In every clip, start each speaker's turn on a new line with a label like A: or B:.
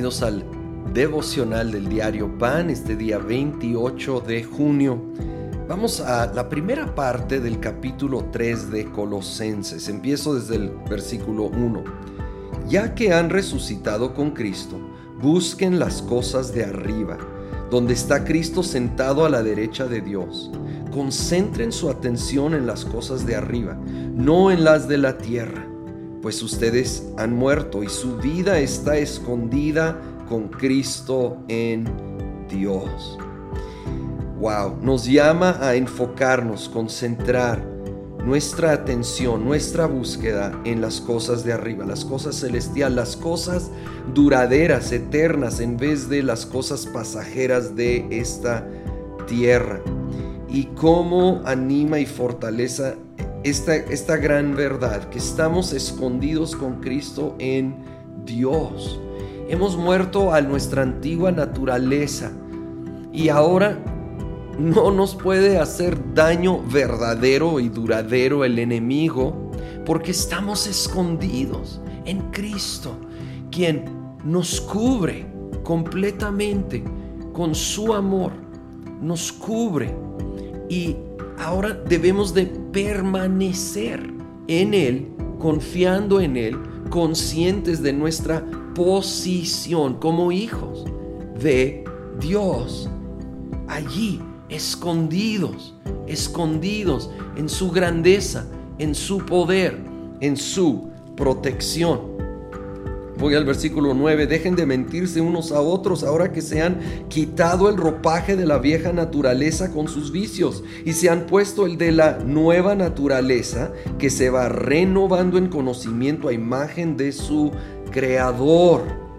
A: Bienvenidos al devocional del diario Pan, este día 28 de junio. Vamos a la primera parte del capítulo 3 de Colosenses. Empiezo desde el versículo 1. Ya que han resucitado con Cristo, busquen las cosas de arriba, donde está Cristo sentado a la derecha de Dios. Concentren su atención en las cosas de arriba, no en las de la tierra pues ustedes han muerto y su vida está escondida con Cristo en Dios. Wow, nos llama a enfocarnos, concentrar nuestra atención, nuestra búsqueda en las cosas de arriba, las cosas celestiales, las cosas duraderas, eternas, en vez de las cosas pasajeras de esta tierra. Y cómo anima y fortaleza esta, esta gran verdad, que estamos escondidos con Cristo en Dios. Hemos muerto a nuestra antigua naturaleza y ahora no nos puede hacer daño verdadero y duradero el enemigo porque estamos escondidos en Cristo, quien nos cubre completamente con su amor, nos cubre y ahora debemos de permanecer en Él, confiando en Él, conscientes de nuestra posición como hijos de Dios. Allí, escondidos, escondidos en su grandeza, en su poder, en su protección. Voy al versículo 9, dejen de mentirse unos a otros ahora que se han quitado el ropaje de la vieja naturaleza con sus vicios y se han puesto el de la nueva naturaleza que se va renovando en conocimiento a imagen de su creador.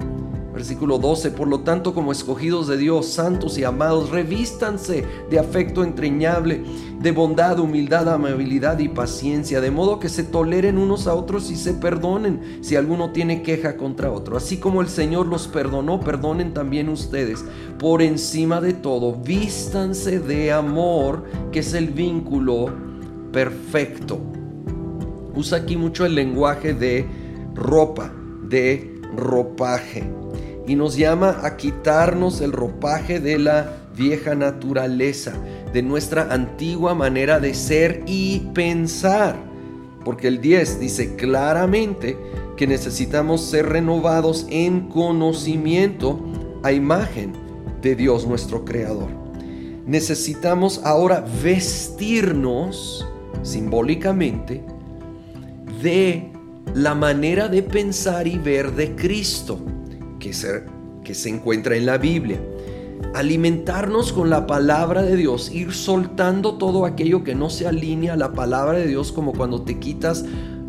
A: Versículo 12, por lo tanto como escogidos de Dios, santos y amados, revístanse de afecto entrañable, de bondad, humildad, amabilidad y paciencia, de modo que se toleren unos a otros y se perdonen si alguno tiene queja contra otro. Así como el Señor los perdonó, perdonen también ustedes. Por encima de todo, vístanse de amor, que es el vínculo perfecto. Usa aquí mucho el lenguaje de ropa, de ropaje y nos llama a quitarnos el ropaje de la vieja naturaleza, de nuestra antigua manera de ser y pensar. Porque el 10 dice claramente que necesitamos ser renovados en conocimiento a imagen de Dios nuestro Creador. Necesitamos ahora vestirnos simbólicamente de la manera de pensar y ver de Cristo que se, que se encuentra en la Biblia. Alimentarnos con la palabra de Dios, ir soltando todo aquello que no se alinea a la palabra de Dios, como cuando te quitas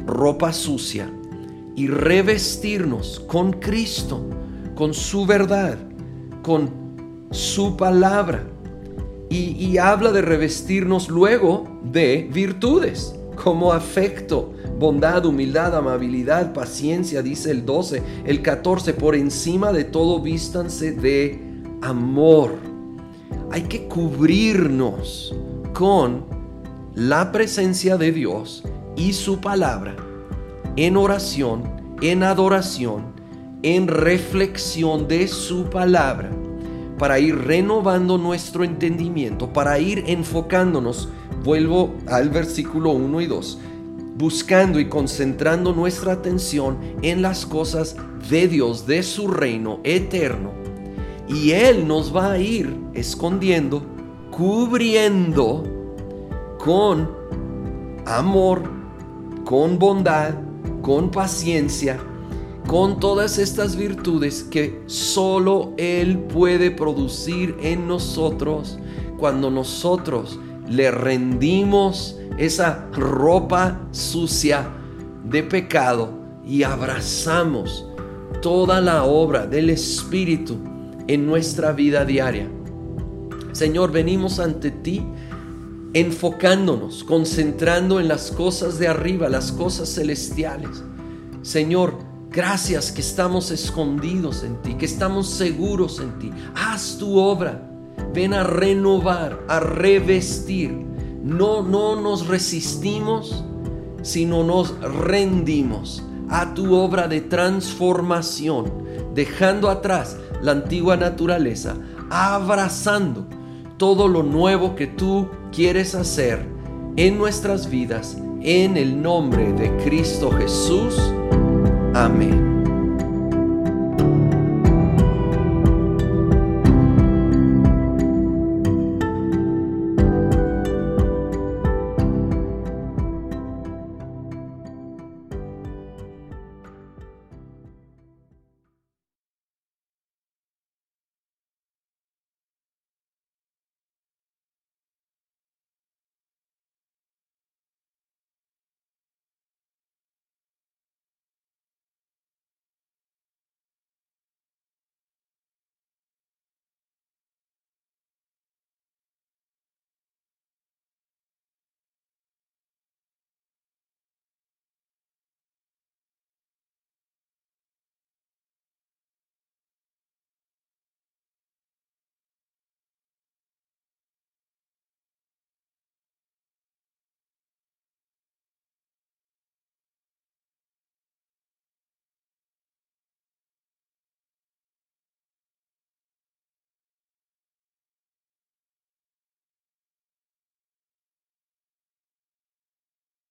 A: ropa sucia, y revestirnos con Cristo, con su verdad, con su palabra. Y, y habla de revestirnos luego de virtudes, como afecto, bondad, humildad, amabilidad, paciencia, dice el 12, el 14, por encima de todo vístanse de amor. Hay que cubrirnos con la presencia de Dios y su palabra en oración, en adoración, en reflexión de su palabra, para ir renovando nuestro entendimiento, para ir enfocándonos. Vuelvo al versículo 1 y 2 buscando y concentrando nuestra atención en las cosas de Dios, de su reino eterno. Y Él nos va a ir escondiendo, cubriendo con amor, con bondad, con paciencia, con todas estas virtudes que solo Él puede producir en nosotros cuando nosotros le rendimos esa ropa sucia de pecado y abrazamos toda la obra del Espíritu en nuestra vida diaria. Señor, venimos ante ti enfocándonos, concentrando en las cosas de arriba, las cosas celestiales. Señor, gracias que estamos escondidos en ti, que estamos seguros en ti. Haz tu obra. Ven a renovar, a revestir no, no nos resistimos, sino nos rendimos a tu obra de transformación, dejando atrás la antigua naturaleza, abrazando todo lo nuevo que tú quieres hacer en nuestras vidas, en el nombre de Cristo Jesús. Amén.